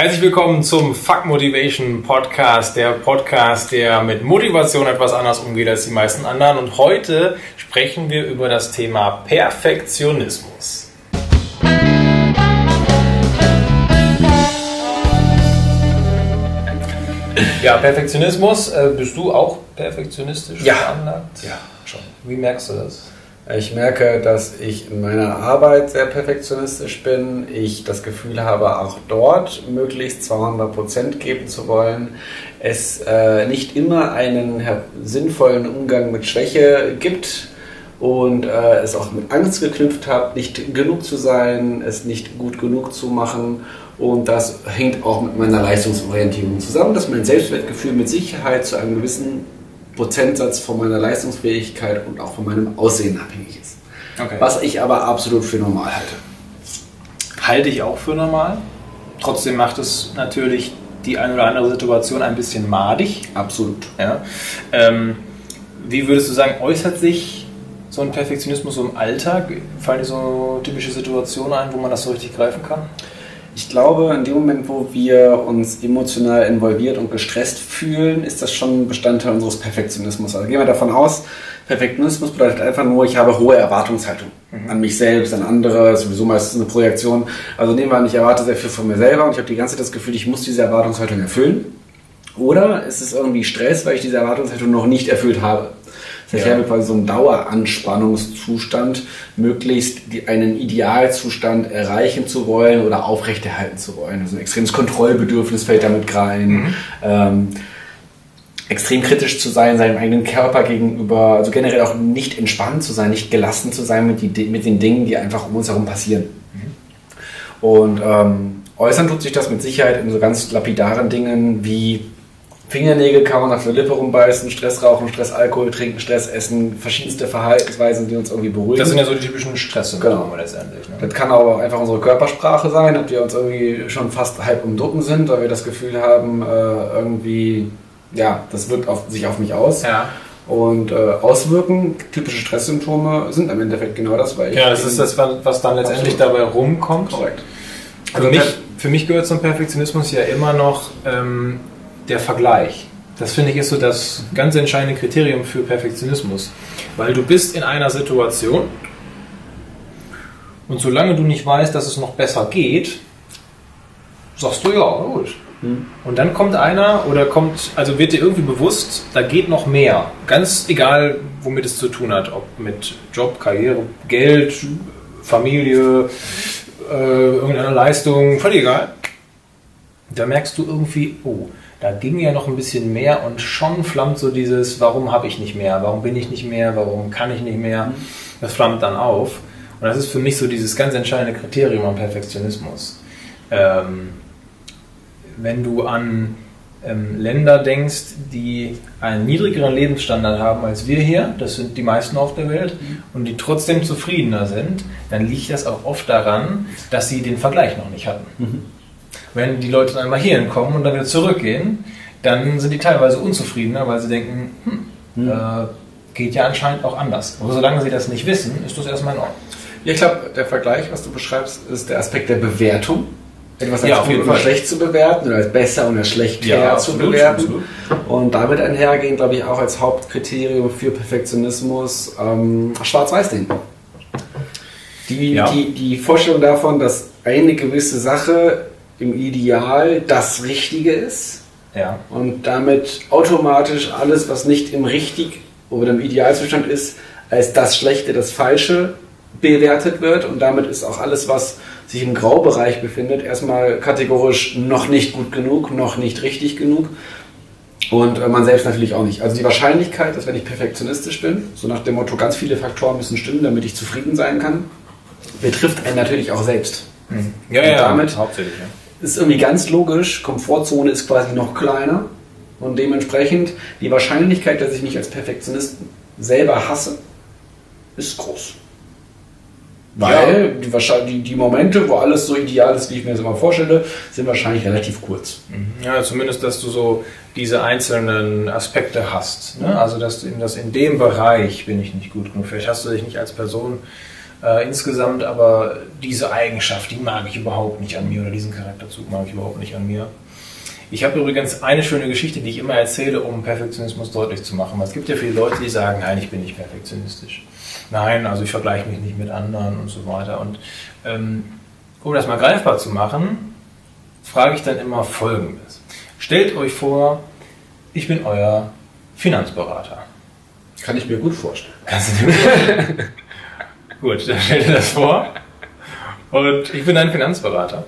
Herzlich willkommen zum Fuck Motivation Podcast, der Podcast, der mit Motivation etwas anders umgeht als die meisten anderen. Und heute sprechen wir über das Thema Perfektionismus. Ja, Perfektionismus. Äh, bist du auch perfektionistisch Ja. veranlagt? Ja, schon. Wie merkst du das? Ich merke, dass ich in meiner Arbeit sehr perfektionistisch bin. Ich das Gefühl habe, auch dort möglichst 200% geben zu wollen. Es äh, nicht immer einen sinnvollen Umgang mit Schwäche gibt und äh, es auch mit Angst geknüpft hat, nicht genug zu sein, es nicht gut genug zu machen. Und das hängt auch mit meiner Leistungsorientierung zusammen, dass mein Selbstwertgefühl mit Sicherheit zu einem gewissen Prozentsatz von meiner Leistungsfähigkeit und auch von meinem Aussehen abhängig ist. Okay. Was ich aber absolut für normal halte. halte ich auch für normal. Trotzdem macht es natürlich die eine oder andere Situation ein bisschen madig. Absolut. Ja. Ähm, wie würdest du sagen, äußert sich so ein Perfektionismus so im Alltag? Fallen dir so typische Situationen ein, wo man das so richtig greifen kann? Ich glaube, in dem Moment, wo wir uns emotional involviert und gestresst fühlen, ist das schon Bestandteil unseres Perfektionismus. Also gehen wir davon aus, Perfektionismus bedeutet einfach nur, ich habe hohe Erwartungshaltung an mich selbst, an andere, sowieso meistens eine Projektion. Also nehmen wir an, ich erwarte sehr viel von mir selber und ich habe die ganze Zeit das Gefühl, ich muss diese Erwartungshaltung erfüllen. Oder ist es irgendwie Stress, weil ich diese Erwartungshaltung noch nicht erfüllt habe? Das heißt, Ja. ich habe quasi so einen Daueranspannungszustand, möglichst die, einen Idealzustand erreichen zu wollen oder aufrechterhalten zu wollen. Also ein extremes Kontrollbedürfnis fällt damit rein. Ähm, extrem kritisch zu sein, seinem eigenen Körper gegenüber, also generell auch nicht entspannt zu sein, nicht gelassen zu sein mit, die, mit den Dingen, die einfach um uns herum passieren. Und ähm, äußern tut sich das mit Sicherheit in so ganz lapidaren Dingen wie Fingernägel kauen, auf der Lippe rumbeißen, Stress rauchen, Stress Alkohol trinken, Stress essen, verschiedenste Verhaltensweisen, die uns irgendwie beruhigen. Das sind ja so die typischen Stresssymptome Genau. letztendlich. Ne? Das kann aber auch einfach unsere Körpersprache sein, dass wir uns irgendwie schon fast halb umducken sind, weil wir das Gefühl haben, äh, irgendwie, ja, das wirkt auf, sich auf mich aus. Ja. Und äh, auswirken, typische Stresssymptome sind im Endeffekt genau das, weil ich. ja, das ist das, was dann letztendlich Absolut. dabei rumkommt. Korrekt. Für Also mich, für mich gehört zum Perfektionismus ja immer noch ähm, der Vergleich. Das finde ich ist so das ganz entscheidende Kriterium für Perfektionismus. Weil du bist in einer Situation und solange du nicht weißt, dass es noch besser geht, sagst du ja, gut. Hm. Und dann kommt einer oder kommt, also wird dir irgendwie bewusst, da geht noch mehr. Ganz egal, womit es zu tun hat. Ob mit Job, Karriere, Geld, Familie, äh, irgendeiner Leistung, völlig egal. Da merkst du irgendwie, oh, da ging ja noch ein bisschen mehr und schon flammt so dieses, warum habe ich nicht mehr, warum bin ich nicht mehr, warum kann ich nicht mehr, das flammt dann auf. Und das ist für mich so dieses ganz entscheidende Kriterium am Perfektionismus. Ähm, wenn du an ähm, Länder denkst, die einen niedrigeren Lebensstandard haben als wir hier, das sind die meisten auf der Welt, und die trotzdem zufriedener sind, dann liegt das auch oft daran, dass sie den Vergleich noch nicht hatten. Wenn die Leute dann einmal hierhin kommen und dann wieder zurückgehen, dann sind die teilweise unzufriedener, weil sie denken, hm, äh, geht ja anscheinend auch anders. Aber solange sie das nicht wissen, ist das erstmal in Ordnung. Ja, ich glaube, der Vergleich, was du beschreibst, ist der Aspekt der Bewertung. Etwas als Ja, gut oder schlecht zu bewerten oder als besser oder schlechter Ja, zu bewerten. absolut. Und damit einhergehen, glaube ich, auch als Hauptkriterium für Perfektionismus ähm, Schwarz-Weiß-Denken. Die, Ja. die, die Vorstellung davon, dass eine gewisse Sache im Ideal das Richtige ist Ja. und damit automatisch alles, was nicht im richtig oder im Idealzustand ist, als das Schlechte, das Falsche bewertet wird und damit ist auch alles, was sich im Graubereich befindet, erstmal kategorisch noch nicht gut genug, noch nicht richtig genug und äh, man selbst natürlich auch nicht. Also die Wahrscheinlichkeit, dass wenn ich perfektionistisch bin, so nach dem Motto, ganz viele Faktoren müssen stimmen, damit ich zufrieden sein kann, betrifft einen natürlich auch selbst. Ja, Und ja, damit- hauptsächlich. Ja. Ist irgendwie ganz logisch, Komfortzone ist quasi noch kleiner und dementsprechend die Wahrscheinlichkeit, dass ich mich als Perfektionist selber hasse, ist groß. Weil die, wahrscheinlich- die, die Momente, wo alles so ideal ist, wie ich mir das immer vorstelle, sind wahrscheinlich relativ kurz. Ja, zumindest, dass du so diese einzelnen Aspekte hast. Ne? Also, dass in, dass in dem Bereich bin ich nicht gut genug. Vielleicht hast du dich nicht als Person Äh, insgesamt aber diese Eigenschaft, die mag ich überhaupt nicht an mir oder diesen Charakterzug mag ich überhaupt nicht an mir. Ich habe übrigens eine schöne Geschichte, die ich immer erzähle, um Perfektionismus deutlich zu machen. Es gibt ja viele Leute, die sagen, nein, ich bin nicht perfektionistisch. Nein, also ich vergleiche mich nicht mit anderen und so weiter. Und ähm, um das mal greifbar zu machen, frage ich dann immer Folgendes. Stellt euch vor, ich bin euer Finanzberater. Kann ich mir gut vorstellen. Kannst du dir gut vorstellen? gut, dann stell dir das vor. Und ich bin ein Finanzberater.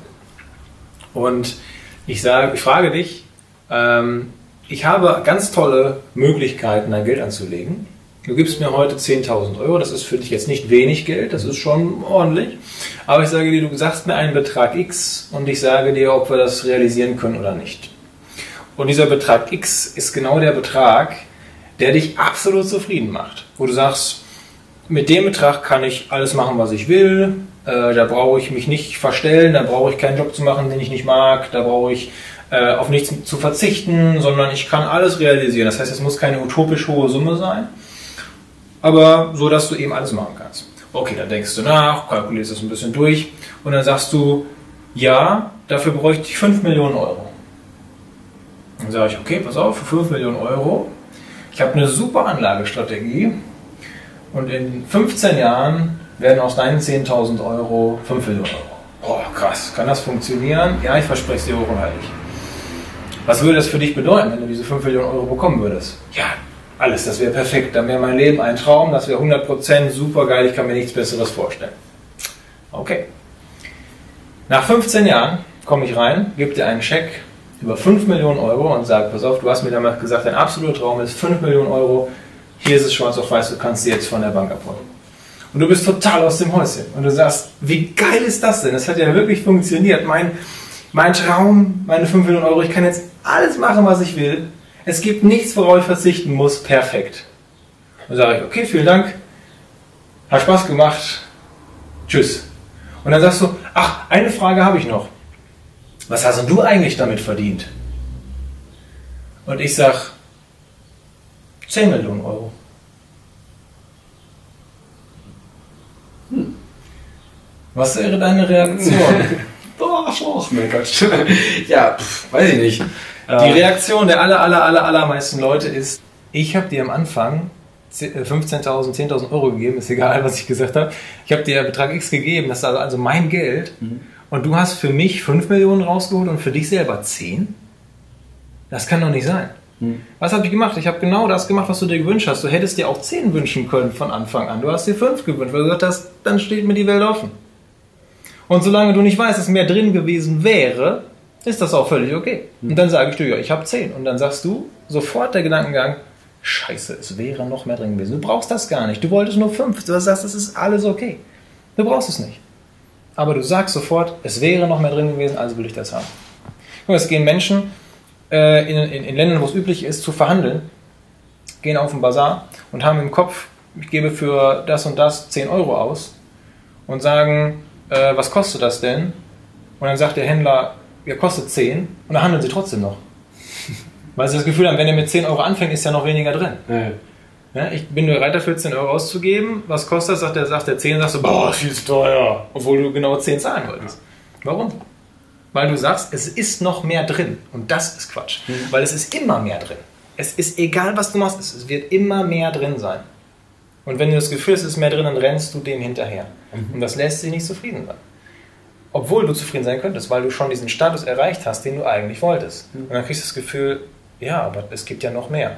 Und ich, sage, ich frage dich, ähm, ich habe ganz tolle Möglichkeiten, dein Geld anzulegen. Du gibst mir heute 10.000 Euro, das ist für dich jetzt nicht wenig Geld, das ist schon ordentlich. Aber ich sage dir, du sagst mir einen Betrag X und ich sage dir, ob wir das realisieren können oder nicht. Und dieser Betrag X ist genau der Betrag, der dich absolut zufrieden macht. Wo du sagst, mit dem Betrag kann ich alles machen, was ich will. Äh, da brauche ich mich nicht verstellen, da brauche ich keinen Job zu machen, den ich nicht mag, da brauche ich äh, auf nichts zu verzichten, sondern ich kann alles realisieren. Das heißt, es muss keine utopisch hohe Summe sein, aber so, dass du eben alles machen kannst. Okay, dann denkst du nach, kalkulierst es ein bisschen durch und dann sagst du, ja, dafür bräuchte ich 5 Millionen Euro. Dann sage ich, okay, pass auf, für 5 Millionen Euro, ich habe eine super Anlagestrategie und in 15 Jahren werden aus deinen 10.000 Euro 5 Millionen Euro. Boah, krass, kann das funktionieren? Ja, ich verspreche es dir hoch und heilig. Was würde das für dich bedeuten, wenn du diese 5 Millionen Euro bekommen würdest? Ja, alles, das wäre perfekt. Dann wäre mein Leben ein Traum, das wäre 100% super geil, ich kann mir nichts Besseres vorstellen. Okay. Nach 15 Jahren komme ich rein, gebe dir einen Scheck über 5 Millionen Euro und sage, pass auf, du hast mir damals gesagt, dein absoluter Traum ist 5 Millionen Euro. Hier ist es schwarz auf weiß, du kannst sie jetzt von der Bank abholen. Und du bist total aus dem Häuschen. Und du sagst, wie geil ist das denn? Das hat ja wirklich funktioniert. Mein, mein Traum, meine 5 Millionen Euro, ich kann jetzt alles machen, was ich will. Es gibt nichts, worauf ich verzichten muss. Perfekt. Dann sage ich, okay, vielen Dank. Hat Spaß gemacht. Tschüss. Und dann sagst du, ach, eine Frage habe ich noch. Was hast du eigentlich damit verdient? Und ich sag, 10 Millionen Euro. Hm. Was wäre deine Reaktion? Boah, Arschloch, mein Gott. ja, pf, weiß ich nicht. Die Reaktion der aller, aller, aller, allermeisten Leute ist, ich habe dir am Anfang 15.000, 10.000 Euro gegeben, ist egal, was ich gesagt habe. Ich habe dir Betrag X gegeben, das ist also, also mein Geld. Mhm. Und du hast für mich 5 Millionen rausgeholt und für dich selber 10? Das kann doch nicht sein. Mhm. Was habe ich gemacht? Ich habe genau das gemacht, was du dir gewünscht hast. Du hättest dir auch 10 wünschen können von Anfang an. Du hast dir 5 gewünscht, weil du gesagt hast, dann steht mir die Welt offen. Und solange du nicht weißt, dass mehr drin gewesen wäre, ist das auch völlig okay. Mhm. Und dann sage ich dir, ja, ich habe 10. Und dann sagst du sofort der Gedankengang, Scheiße, es wäre noch mehr drin gewesen. Du brauchst das gar nicht. Du wolltest nur 5. Du sagst, das ist alles okay. Du brauchst es nicht. Aber du sagst sofort, es wäre noch mehr drin gewesen, also will ich das haben. Guck mal, es gehen Menschen äh, in, in, in Ländern, wo es üblich ist, zu verhandeln, gehen auf den Bazar und haben im Kopf, ich gebe für das und das 10 Euro aus und sagen, äh, was kostet das denn? Und dann sagt der Händler, ja, kostet 10 und dann handeln sie trotzdem noch. Weil sie das Gefühl haben, wenn er mit 10 Euro anfängt, ist ja noch weniger drin. Ja. Ja, ich bin bereit dafür 10 Euro auszugeben. Was kostet das? Sagt er, sagt der 10, sagst du, boah, viel zu teuer. Obwohl du genau 10 zahlen wolltest. Warum? Weil du sagst, es ist noch mehr drin. Und das ist Quatsch. Mhm. Weil es ist immer mehr drin. Es ist egal, was du machst, es wird immer mehr drin sein. Und wenn du das Gefühl hast, es ist mehr drin, dann rennst du dem hinterher. Mhm. Und das lässt sich nicht zufrieden sein. Obwohl du zufrieden sein könntest, weil du schon diesen Status erreicht hast, den du eigentlich wolltest. Mhm. Und dann kriegst du das Gefühl, ja, aber es gibt ja noch mehr.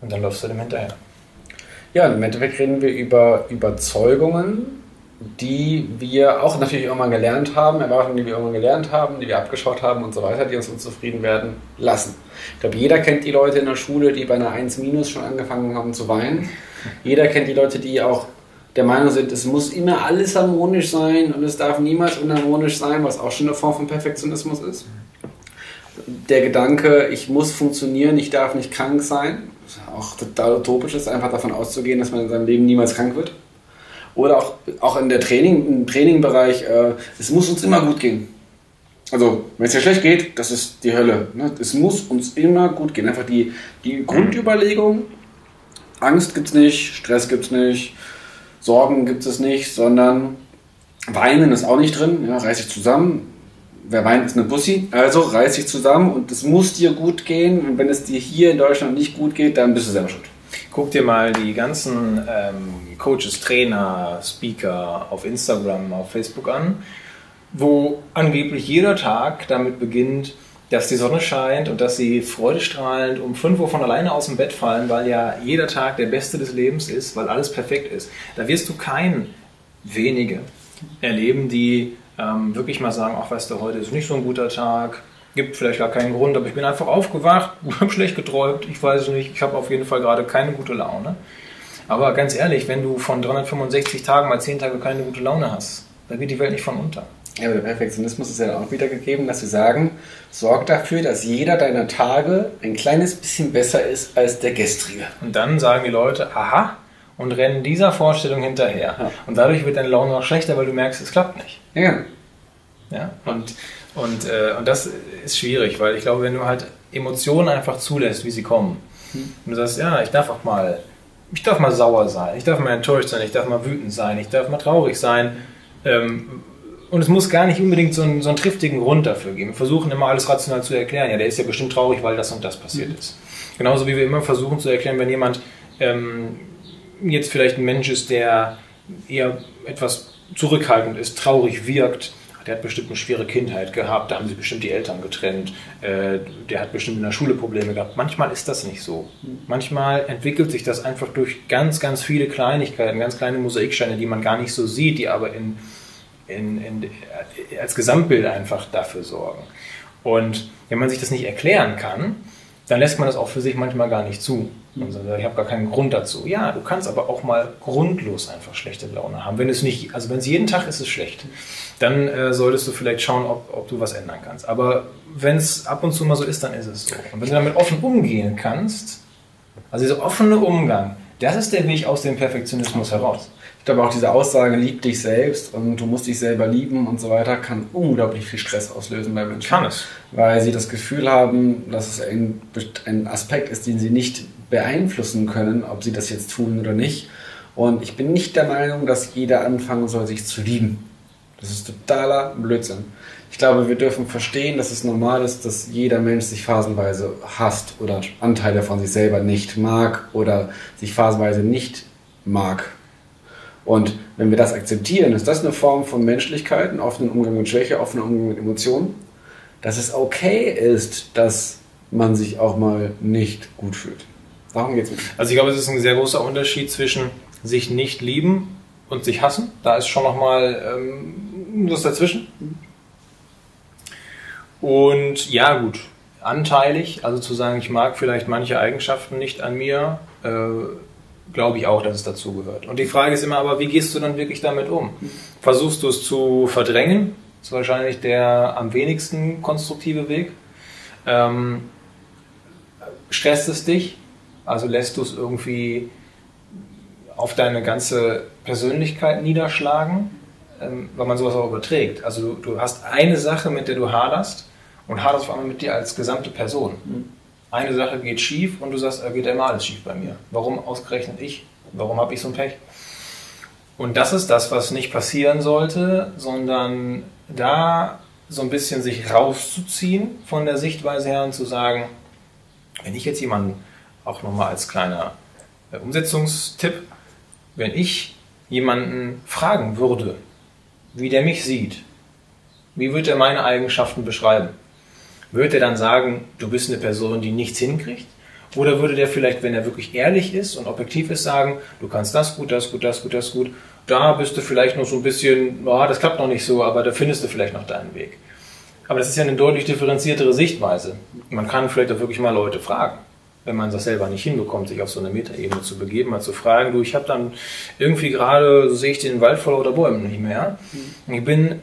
Und dann läufst du dem hinterher. Ja, im Endeffekt reden wir über Überzeugungen, die wir auch natürlich irgendwann gelernt haben, Erwartungen, die wir irgendwann gelernt haben, die wir abgeschaut haben und so weiter, die uns unzufrieden werden lassen. Ich glaube, jeder kennt die Leute in der Schule, die bei einer 1 minus schon angefangen haben zu weinen. Jeder kennt die Leute, die auch der Meinung sind, es muss immer alles harmonisch sein und es darf niemals unharmonisch sein, was auch schon eine Form von Perfektionismus ist. Der Gedanke, ich muss funktionieren, ich darf nicht krank sein, auch total utopisch ist, einfach davon auszugehen, dass man in seinem Leben niemals krank wird. Oder auch, auch in der Training, im Trainingbereich, äh, es muss uns immer gut gehen. Also, wenn es dir schlecht geht, das ist die Hölle. Ne? Es muss uns immer gut gehen. Einfach die, die Grundüberlegung, Angst gibt es nicht, Stress gibt es nicht, Sorgen gibt es nicht, sondern Weinen ist auch nicht drin, ja, reiß dich zusammen. Wer weint, ist eine Bussi, also reiß dich zusammen und es muss dir gut gehen. Und wenn es dir hier in Deutschland nicht gut geht, dann bist du selber schuld. Guck dir mal die ganzen ähm, Coaches, Trainer, Speaker auf Instagram, auf Facebook an, wo angeblich jeder Tag damit beginnt, dass die Sonne scheint und dass sie freudestrahlend um 5 Uhr von alleine aus dem Bett fallen, weil ja jeder Tag der beste des Lebens ist, weil alles perfekt ist. Da wirst du keinen, wenige, erleben, die ähm, wirklich mal sagen, ach weißt du, heute ist nicht so ein guter Tag, gibt vielleicht gar keinen Grund, aber ich bin einfach aufgewacht, habe schlecht geträumt, ich weiß es nicht, ich habe auf jeden Fall gerade keine gute Laune. Aber ganz ehrlich, wenn du von 365 Tagen mal 10 Tage keine gute Laune hast, dann geht die Welt nicht von unter. Ja, aber der Perfektionismus ist ja auch wieder gegeben, dass sie sagen, sorg dafür, dass jeder deiner Tage ein kleines bisschen besser ist als der gestrige. Und dann sagen die Leute, aha, und rennen dieser Vorstellung hinterher. Ja. Und dadurch wird deine Laune noch schlechter, weil du merkst, es klappt nicht. Ja. ja? Und, und, äh, und das ist schwierig, weil ich glaube, wenn du halt Emotionen einfach zulässt, wie sie kommen, hm. und du sagst, ja, ich darf auch mal, ich darf mal sauer sein, ich darf mal enttäuscht sein, ich darf mal wütend sein, ich darf mal traurig sein, ähm, und es muss gar nicht unbedingt so einen, so einen triftigen Grund dafür geben. Wir versuchen immer alles rational zu erklären. Ja, der ist ja bestimmt traurig, weil das und das passiert mhm. ist. Genauso wie wir immer versuchen zu erklären, wenn jemand ähm, jetzt vielleicht ein Mensch ist, der eher etwas zurückhaltend ist, traurig wirkt, der hat bestimmt eine schwere Kindheit gehabt, da haben sich bestimmt die Eltern getrennt, äh, der hat bestimmt in der Schule Probleme gehabt. Manchmal ist das nicht so. Manchmal entwickelt sich das einfach durch ganz, ganz viele Kleinigkeiten, ganz kleine Mosaiksteine, die man gar nicht so sieht, die aber in, in, in, als Gesamtbild einfach dafür sorgen. Und wenn man sich das nicht erklären kann, dann lässt man das auch für sich manchmal gar nicht zu. Also ich habe gar keinen Grund dazu. Ja, du kannst aber auch mal grundlos einfach schlechte Laune haben. Wenn es nicht, also wenn es jeden Tag ist, ist es schlecht. Dann äh, solltest du vielleicht schauen, ob, ob du was ändern kannst. Aber wenn es ab und zu mal so ist, dann ist es so. Und wenn du damit offen umgehen kannst, also dieser offene Umgang, das ist der Weg aus dem Perfektionismus heraus. Ich glaube auch diese Aussage, lieb dich selbst und du musst dich selber lieben und so weiter, kann unglaublich viel Stress auslösen bei Menschen. Kann es. Weil sie das Gefühl haben, dass es ein, ein Aspekt ist, den sie nicht beeinflussen können, ob sie das jetzt tun oder nicht. Und ich bin nicht der Meinung, dass jeder anfangen soll, sich zu lieben. Das ist totaler Blödsinn. Ich glaube, wir dürfen verstehen, dass es normal ist, dass jeder Mensch sich phasenweise hasst oder Anteile von sich selber nicht mag oder sich phasenweise nicht mag. Und wenn wir das akzeptieren, ist das eine Form von Menschlichkeit, einen offenen Umgang mit Schwäche, offenen Umgang mit Emotionen, dass es okay ist, dass man sich auch mal nicht gut fühlt. Darum es. Also ich glaube, es ist ein sehr großer Unterschied zwischen sich nicht lieben und sich hassen. Da ist schon nochmal ähm, was dazwischen. Und ja, gut, anteilig, also zu sagen, ich mag vielleicht manche Eigenschaften nicht an mir, äh, glaube ich auch, dass es dazu gehört. Und die Frage ist immer aber, wie gehst du dann wirklich damit um? Versuchst du es zu verdrängen? Das ist wahrscheinlich der am wenigsten konstruktive Weg. Ähm, stresst es dich? Also lässt du es irgendwie auf deine ganze Persönlichkeit niederschlagen, ähm, weil man sowas auch überträgt. Also du, du, hast eine Sache, mit der du haderst und haderst auf einmal mit dir als gesamte Person. Mhm. Eine Sache geht schief und du sagst, da geht immer alles schief bei mir. Warum ausgerechnet ich? Warum habe ich so ein Pech? Und das ist das, was nicht passieren sollte, sondern da so ein bisschen sich rauszuziehen von der Sichtweise her und zu sagen, wenn ich jetzt jemanden auch nochmal als kleiner äh, Umsetzungstipp, wenn ich jemanden fragen würde, wie der mich sieht, wie würde er meine Eigenschaften beschreiben? Würde er dann sagen, du bist eine Person, die nichts hinkriegt? Oder würde der vielleicht, wenn er wirklich ehrlich ist und objektiv ist, sagen, du kannst das gut, das gut, das gut, das gut, da bist du vielleicht noch so ein bisschen, oh, das klappt noch nicht so, aber da findest du vielleicht noch deinen Weg. Aber das ist ja eine deutlich differenziertere Sichtweise. Man kann vielleicht auch wirklich mal Leute fragen wenn man das selber nicht hinbekommt, sich auf so eine Metaebene zu begeben, mal zu fragen, du, ich habe dann irgendwie gerade, so sehe ich den Wald voller oder Bäumen nicht mehr. Mhm. Ich bin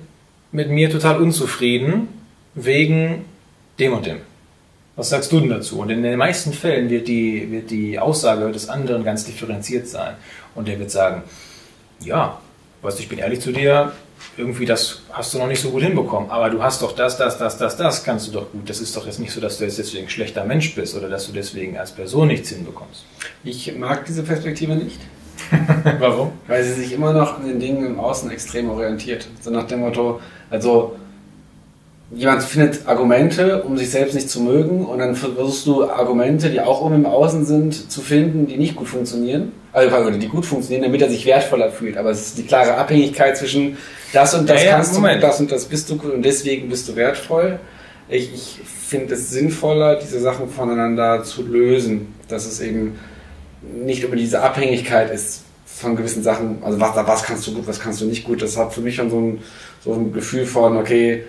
mit mir total unzufrieden wegen dem und dem. Was sagst du denn dazu? Und in den meisten Fällen wird die, wird die Aussage des anderen ganz differenziert sein. Und der wird sagen, ja, weißt du, ich bin ehrlich zu dir, irgendwie das hast du noch nicht so gut hinbekommen. Aber du hast doch das, das, das, das, das kannst du doch gut. Das ist doch jetzt nicht so, dass du jetzt deswegen ein schlechter Mensch bist oder dass du deswegen als Person nichts hinbekommst. Ich mag diese Perspektive nicht. Warum? Weil sie sich immer noch an den Dingen im Außen extrem orientiert. So nach dem Motto, also jemand findet Argumente, um sich selbst nicht zu mögen, und dann versuchst du Argumente, die auch um im Außen sind, zu finden, die nicht gut funktionieren. Also die gut funktionieren, damit er sich wertvoller fühlt. Aber es ist die klare Abhängigkeit zwischen das und das ja, kannst ja, du, das und das bist du gut und deswegen bist du wertvoll. Ich, ich finde es sinnvoller, diese Sachen voneinander zu lösen. Dass es eben nicht über diese Abhängigkeit ist von gewissen Sachen. Also was, was kannst du gut, was kannst du nicht gut. Das hat für mich schon so ein, so ein Gefühl von, okay,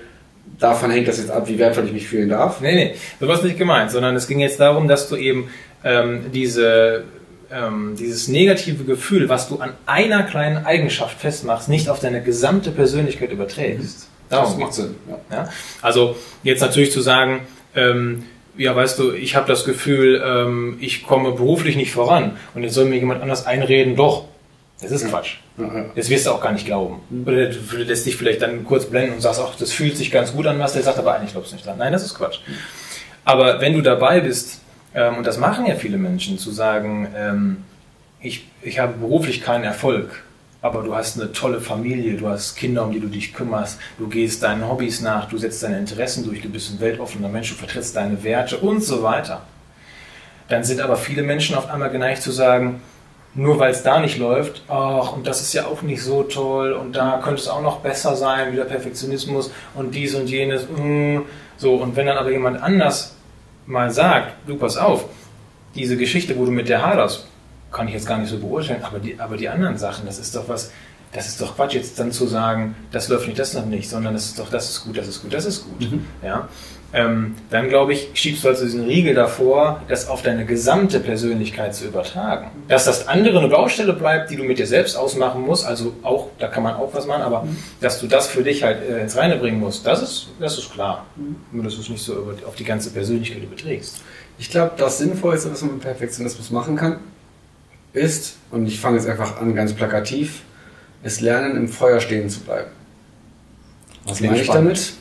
davon hängt das jetzt ab, wie wertvoll ich mich fühlen darf. Nee, nee, so war es nicht gemeint, sondern es ging jetzt darum, dass du eben ähm, diese, ähm, dieses negative Gefühl, was du an einer kleinen Eigenschaft festmachst, nicht auf deine gesamte Persönlichkeit überträgst. Mhm. Darum das macht Sinn. Ja. ja. Also jetzt natürlich zu sagen, ähm, ja, weißt du, ich habe das Gefühl, ähm, ich komme beruflich nicht voran und jetzt soll mir jemand anders einreden, doch, das ist Quatsch. Das wirst du auch gar nicht glauben. Oder du lässt dich vielleicht dann kurz blenden und sagst, ach, das fühlt sich ganz gut an, was der sagt, aber eigentlich glaubst du nicht dran. Nein, das ist Quatsch. Aber wenn du dabei bist, ähm, und das machen ja viele Menschen, zu sagen, ähm, ich, ich habe beruflich keinen Erfolg, aber du hast eine tolle Familie, du hast Kinder, um die du dich kümmerst, du gehst deinen Hobbys nach, du setzt deine Interessen durch, du bist ein weltoffener Mensch, du vertrittst deine Werte und so weiter. Dann sind aber viele Menschen auf einmal geneigt zu sagen, nur weil es da nicht läuft, ach, und das ist ja auch nicht so toll und da könnte es auch noch besser sein, wieder Perfektionismus und dies und jenes, mm, so, und wenn dann aber jemand anders mal sagt, du pass auf, diese Geschichte, wo du mit der haderst, kann ich jetzt gar nicht so beurteilen, aber die, aber die anderen Sachen, das ist doch was, das ist doch Quatsch, jetzt dann zu sagen, das läuft nicht, das noch nicht, sondern das ist doch, das ist gut, das ist gut, das ist gut. Mhm. Ja? Ähm, dann glaube ich, schiebst du also diesen Riegel davor, das auf deine gesamte Persönlichkeit zu übertragen. Dass das andere eine Baustelle bleibt, die du mit dir selbst ausmachen musst, also auch, da kann man auch was machen, aber mhm. dass du das für dich halt äh, ins Reine bringen musst, das ist, das ist klar. Mhm. Nur, dass du es nicht so auf die ganze Persönlichkeit überträgst. Ich glaube, das Sinnvollste, was man mit Perfektionismus machen kann, ist, und ich fange jetzt einfach an ganz plakativ, ist lernen, im Feuer stehen zu bleiben. Was meine ich damit?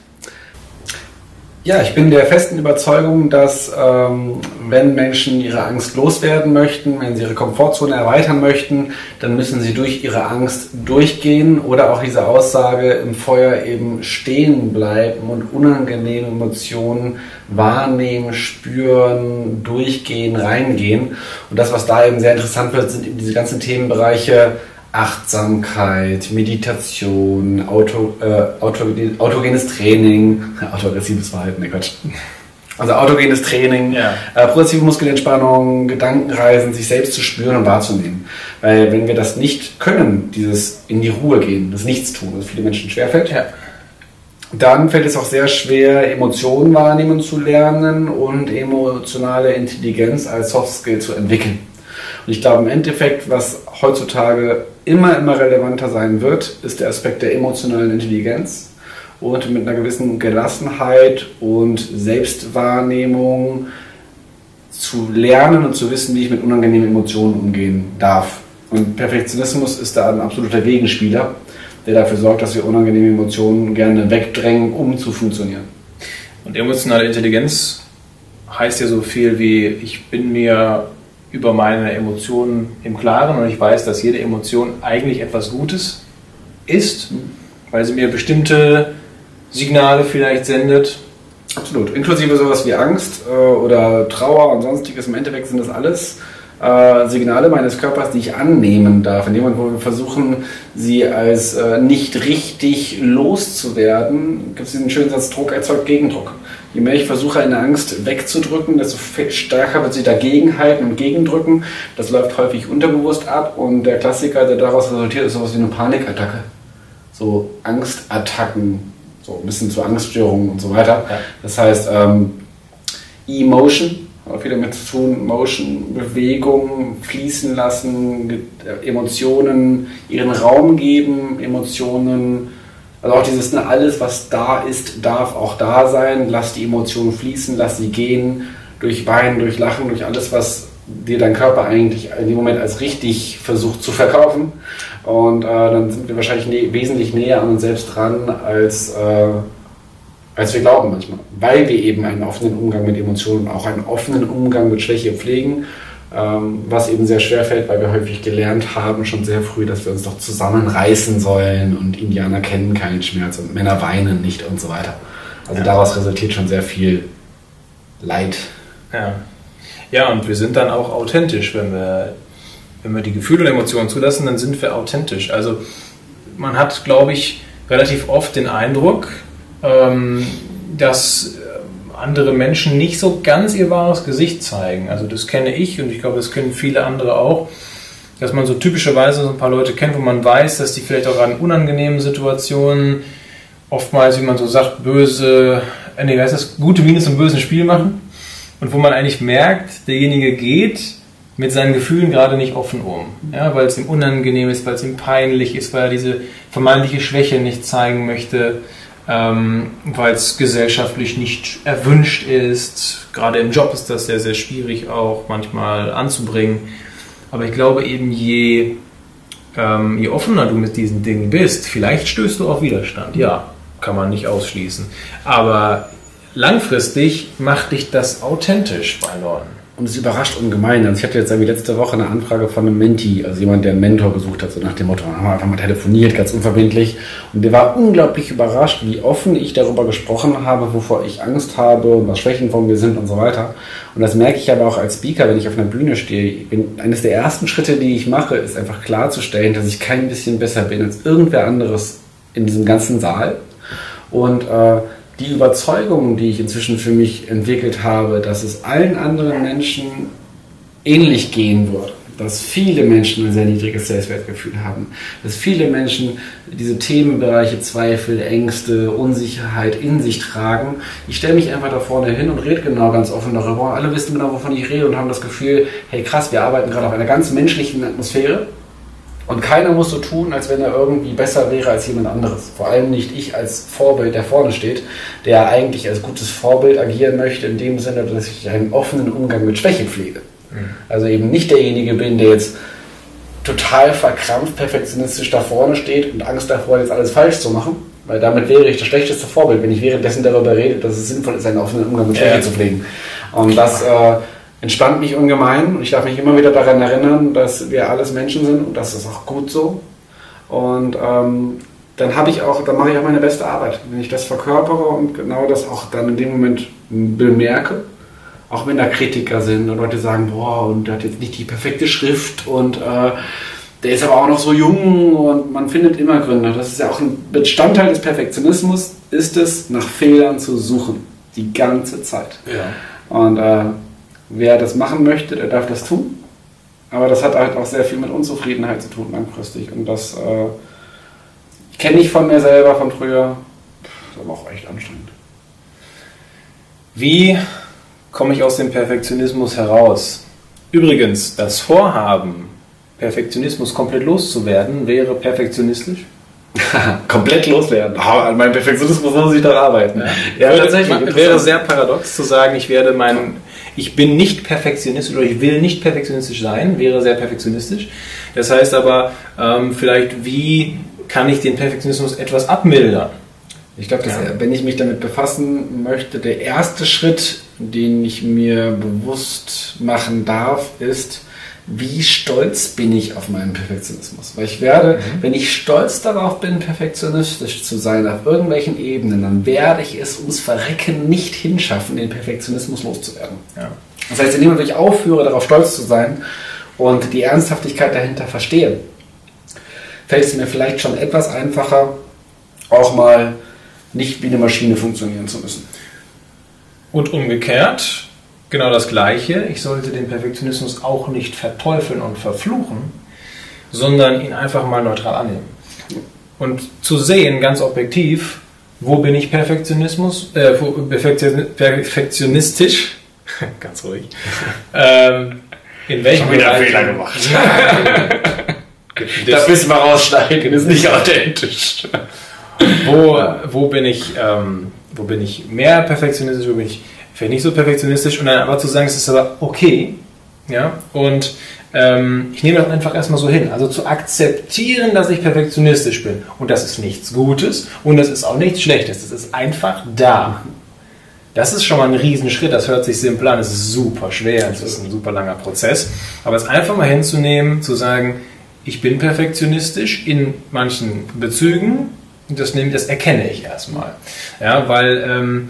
Ja, ich bin der festen Überzeugung, dass ähm, wenn Menschen ihre Angst loswerden möchten, wenn sie ihre Komfortzone erweitern möchten, dann müssen sie durch ihre Angst durchgehen oder auch diese Aussage im Feuer eben stehen bleiben und unangenehme Emotionen wahrnehmen, spüren, durchgehen, reingehen. Und das, was da eben sehr interessant wird, sind eben diese ganzen Themenbereiche Achtsamkeit, Meditation, Auto, äh, Auto, autogenes Training, autoaggressives Verhalten, ne Quatsch. Also autogenes Training, ja. äh, progressive Muskelentspannung, Gedankenreisen, sich selbst zu spüren und wahrzunehmen. Weil wenn wir das nicht können, dieses in die Ruhe gehen, das Nichtstun, was vielen Menschen schwerfällt, ja. dann fällt es auch sehr schwer, Emotionen wahrnehmen zu lernen und emotionale Intelligenz als Soft Skill zu entwickeln. Und ich glaube im Endeffekt, was heutzutage immer, immer relevanter sein wird, ist der Aspekt der emotionalen Intelligenz und mit einer gewissen Gelassenheit und Selbstwahrnehmung zu lernen und zu wissen, wie ich mit unangenehmen Emotionen umgehen darf. Und Perfektionismus ist da ein absoluter Gegenspieler, der dafür sorgt, dass wir unangenehme Emotionen gerne wegdrängen, um zu funktionieren. Und emotionale Intelligenz heißt ja so viel wie, ich bin mir über meine Emotionen im Klaren und ich weiß, dass jede Emotion eigentlich etwas Gutes ist, weil sie mir bestimmte Signale vielleicht sendet. Absolut. Inklusive sowas wie Angst äh, oder Trauer und sonstiges. Im Endeffekt sind das alles äh, Signale meines Körpers, die ich annehmen darf. In dem Moment, wo wir versuchen, sie als äh, nicht richtig loszuwerden, gibt es diesen schönen Satz, Druck erzeugt Gegendruck. Je mehr ich versuche, eine Angst wegzudrücken, desto stärker wird sie dagegenhalten und gegendrücken. Das läuft häufig unterbewusst ab und der Klassiker, der daraus resultiert, ist sowas wie eine Panikattacke. So Angstattacken, so ein bisschen zu Angststörungen und so weiter. Das heißt, ähm, Emotion, viel damit zu tun, Motion, Bewegung, fließen lassen, Emotionen ihren Raum geben, Emotionen also auch dieses, ne, alles, was da ist, darf auch da sein. Lass die Emotionen fließen, lass sie gehen. Durch Weinen, durch Lachen, durch alles, was dir dein Körper eigentlich in dem Moment als richtig versucht zu verkaufen. Und äh, dann sind wir wahrscheinlich nä wesentlich näher an uns selbst dran, als, äh, als wir glauben manchmal. Weil wir eben einen offenen Umgang mit Emotionen, auch einen offenen Umgang mit Schwäche pflegen ähm, was eben sehr schwer fällt, weil wir häufig gelernt haben, schon sehr früh, dass wir uns doch zusammenreißen sollen und Indianer kennen keinen Schmerz und Männer weinen nicht und so weiter. Also ja. daraus resultiert schon sehr viel Leid. Ja. ja, und wir sind dann auch authentisch, wenn wir, wenn wir die Gefühle und Emotionen zulassen, dann sind wir authentisch. Also man hat, glaube ich, relativ oft den Eindruck, ähm, dass andere Menschen nicht so ganz ihr wahres Gesicht zeigen. Also das kenne ich und ich glaube, das kennen viele andere auch, dass man so typischerweise so ein paar Leute kennt, wo man weiß, dass die vielleicht auch an unangenehmen Situationen oftmals, wie man so sagt, böse, äh, nee, heißt das, gute Miene zum bösen Spiel machen. Und wo man eigentlich merkt, derjenige geht mit seinen Gefühlen gerade nicht offen um, ja, weil es ihm unangenehm ist, weil es ihm peinlich ist, weil er diese vermeintliche Schwäche nicht zeigen möchte ähm, weil es gesellschaftlich nicht erwünscht ist. Gerade im Job ist das sehr, sehr schwierig auch manchmal anzubringen. Aber ich glaube eben, je, ähm, je offener du mit diesen Dingen bist, vielleicht stößt du auf Widerstand. Ja, kann man nicht ausschließen. Aber langfristig macht dich das authentisch bei Leuten. Und es überrascht ungemein. Also ich hatte jetzt irgendwie letzte Woche eine Anfrage von einem Menti, also jemand, der einen Mentor gesucht hat, so nach dem Motto, haben wir einfach mal telefoniert, ganz unverbindlich. Und der war unglaublich überrascht, wie offen ich darüber gesprochen habe, wovor ich Angst habe und was Schwächen von mir sind und so weiter. Und das merke ich aber auch als Speaker, wenn ich auf einer Bühne stehe. Bin, eines der ersten Schritte, die ich mache, ist einfach klarzustellen, dass ich kein bisschen besser bin als irgendwer anderes in diesem ganzen Saal. Und äh, die Überzeugung, die ich inzwischen für mich entwickelt habe, dass es allen anderen Menschen ähnlich gehen wird, dass viele Menschen ein sehr niedriges Selbstwertgefühl haben, dass viele Menschen diese Themenbereiche Zweifel, Ängste, Unsicherheit in sich tragen. Ich stelle mich einfach da vorne hin und rede genau ganz offen darüber. Alle wissen genau, wovon ich rede und haben das Gefühl, hey krass, wir arbeiten gerade auf einer ganz menschlichen Atmosphäre und keiner muss so tun, als wenn er irgendwie besser wäre als jemand anderes. Vor allem nicht ich als Vorbild, der vorne steht, der eigentlich als gutes Vorbild agieren möchte, in dem Sinne, dass ich einen offenen Umgang mit Schwäche pflege. Mhm. Also eben nicht derjenige bin, der jetzt total verkrampft, perfektionistisch da vorne steht und Angst davor, jetzt alles falsch zu machen. Weil damit wäre ich das schlechteste Vorbild, wenn ich währenddessen darüber rede, dass es sinnvoll ist, einen offenen Umgang mit Schwäche ja. zu pflegen. Und das äh, entspannt mich ungemein und ich darf mich immer wieder daran erinnern, dass wir alles Menschen sind und das ist auch gut so. Und ähm, dann habe ich auch, dann mache ich auch meine beste Arbeit, wenn ich das verkörpere und genau das auch dann in dem Moment bemerke. Auch wenn da Kritiker sind und Leute sagen, boah, und der hat jetzt nicht die perfekte Schrift und äh, der ist aber auch noch so jung und man findet immer Gründe. Das ist ja auch ein Bestandteil des Perfektionismus, ist es, nach Fehlern zu suchen. Die ganze Zeit. Ja. Und äh, wer das machen möchte, der darf das tun. Aber das hat halt auch sehr viel mit Unzufriedenheit zu tun langfristig. Und das äh, kenne ich von mir selber von früher. Das ist aber auch echt anstrengend. Wie komme ich aus dem Perfektionismus heraus? Übrigens, das Vorhaben, Perfektionismus komplett loszuwerden, wäre perfektionistisch. komplett loswerden. Oh, an meinem Perfektionismus muss ich doch arbeiten. Ja, ja tatsächlich. Wäre sehr paradox zu sagen, ich werde meinen ich bin nicht perfektionistisch oder ich will nicht perfektionistisch sein, wäre sehr perfektionistisch. Das heißt aber, ähm, vielleicht, wie kann ich den Perfektionismus etwas abmildern? Ich glaube, ja. wenn ich mich damit befassen möchte, der erste Schritt, den ich mir bewusst machen darf, ist, wie stolz bin ich auf meinen Perfektionismus. Weil ich werde, mhm. wenn ich stolz darauf bin, perfektionistisch zu sein auf irgendwelchen Ebenen, dann werde ich es ums Verrecken nicht hinschaffen, den Perfektionismus loszuwerden. Ja. Das heißt, indem ich aufhöre, darauf stolz zu sein und die Ernsthaftigkeit dahinter verstehe, fällt es mir vielleicht schon etwas einfacher, auch mal nicht wie eine Maschine funktionieren zu müssen. Und umgekehrt, genau das Gleiche. Ich sollte den Perfektionismus auch nicht verteufeln und verfluchen, sondern ihn einfach mal neutral annehmen. Und zu sehen, ganz objektiv, wo bin ich Perfektionismus, äh, perfektionistisch, ganz ruhig, ähm, in welchem Schon wieder Fehler gemacht. das müssen wir rausschneiden, ist nicht authentisch. wo, wo bin ich, ähm, wo bin ich mehr perfektionistisch, wo bin ich vielleicht nicht so perfektionistisch und dann aber zu sagen, es ist aber okay, ja, und ähm, ich nehme das einfach erstmal so hin. Also zu akzeptieren, dass ich perfektionistisch bin. Und das ist nichts Gutes und das ist auch nichts Schlechtes. Das ist einfach da. Das ist schon mal ein Riesenschritt, das hört sich simpel an, es ist super schwer, es ist ein super langer Prozess. Aber es einfach mal hinzunehmen, zu sagen, ich bin perfektionistisch in manchen Bezügen, das, nehme, das erkenne ich erstmal. Ja, weil, ähm,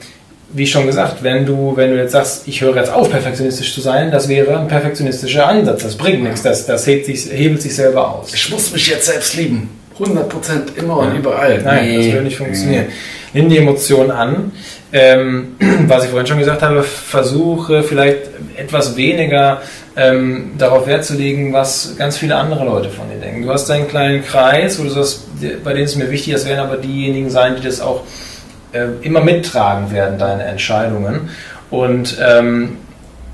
wie schon gesagt, wenn du, wenn du jetzt sagst, ich höre jetzt auf, perfektionistisch zu sein, das wäre ein perfektionistischer Ansatz. Das bringt nichts, das, das hebt sich, hebelt sich selber aus. Ich muss mich jetzt selbst lieben. 100% immer und überall. Nein, nee. das würde nicht funktionieren. Nimm die Emotionen an. Ähm, was ich vorhin schon gesagt habe, versuche vielleicht etwas weniger ähm, darauf Wert zu legen, was ganz viele andere Leute von dir denken. Du hast deinen kleinen Kreis, wo du sagst, bei denen es mir wichtig, das werden aber diejenigen sein, die das auch äh, immer mittragen werden, deine Entscheidungen. Und ähm,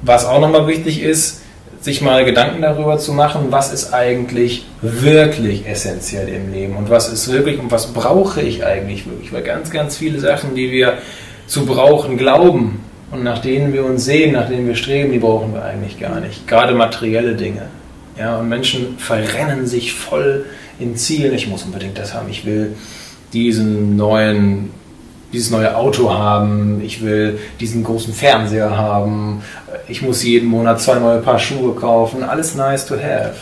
was auch nochmal wichtig ist, sich mal Gedanken darüber zu machen, was ist eigentlich wirklich essentiell im Leben und was ist wirklich und was brauche ich eigentlich wirklich. Weil ganz, ganz viele Sachen, die wir zu brauchen glauben und nach denen wir uns sehen, nach denen wir streben, die brauchen wir eigentlich gar nicht. Gerade materielle Dinge. Ja, und Menschen verrennen sich voll in Zielen. Ich muss unbedingt das haben. Ich will diesen neuen dieses neue Auto haben, ich will diesen großen Fernseher haben, ich muss jeden Monat zwei neue Paar Schuhe kaufen, alles nice to have.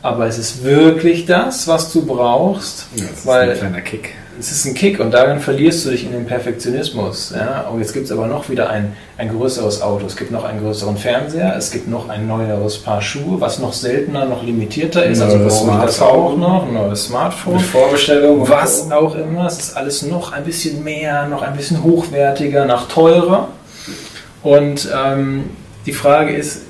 Aber es ist wirklich das, was du brauchst, ja, das weil ist ein kleiner Kick es ist ein Kick und darin verlierst du dich in den Perfektionismus. Ja? Und jetzt gibt es aber noch wieder ein, ein größeres Auto, es gibt noch einen größeren Fernseher, es gibt noch ein neueres Paar Schuhe, was noch seltener, noch limitierter ist. Also brauche ich das auch noch, ein neues Smartphone. Mit Vorbestellung. Was auch immer, es ist alles noch ein bisschen mehr, noch ein bisschen hochwertiger, noch teurer. Und ähm, die Frage ist,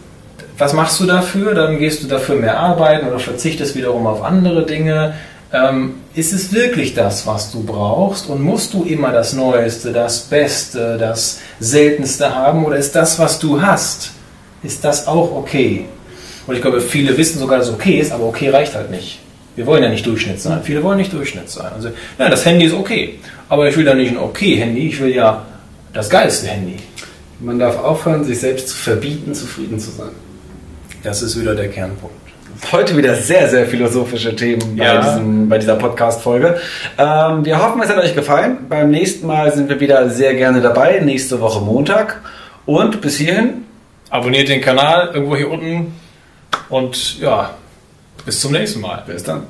was machst du dafür? Dann gehst du dafür mehr arbeiten oder verzichtest wiederum auf andere Dinge ähm, ist es wirklich das, was du brauchst und musst du immer das Neueste, das Beste, das Seltenste haben oder ist das, was du hast, ist das auch okay? Und ich glaube, viele wissen sogar, dass es okay ist, aber okay reicht halt nicht. Wir wollen ja nicht Durchschnitt sein. Viele wollen nicht Durchschnitt sein. Also, ja, das Handy ist okay, aber ich will ja nicht ein okay Handy, ich will ja das geilste Handy. Man darf aufhören, sich selbst zu verbieten, zufrieden zu sein. Das ist wieder der Kernpunkt. Heute wieder sehr, sehr philosophische Themen ja. bei, diesem, bei dieser Podcast-Folge. Ähm, wir hoffen, es hat euch gefallen. Beim nächsten Mal sind wir wieder sehr gerne dabei. Nächste Woche Montag. Und bis hierhin. Abonniert den Kanal irgendwo hier unten. Und ja, bis zum nächsten Mal. Bis dann.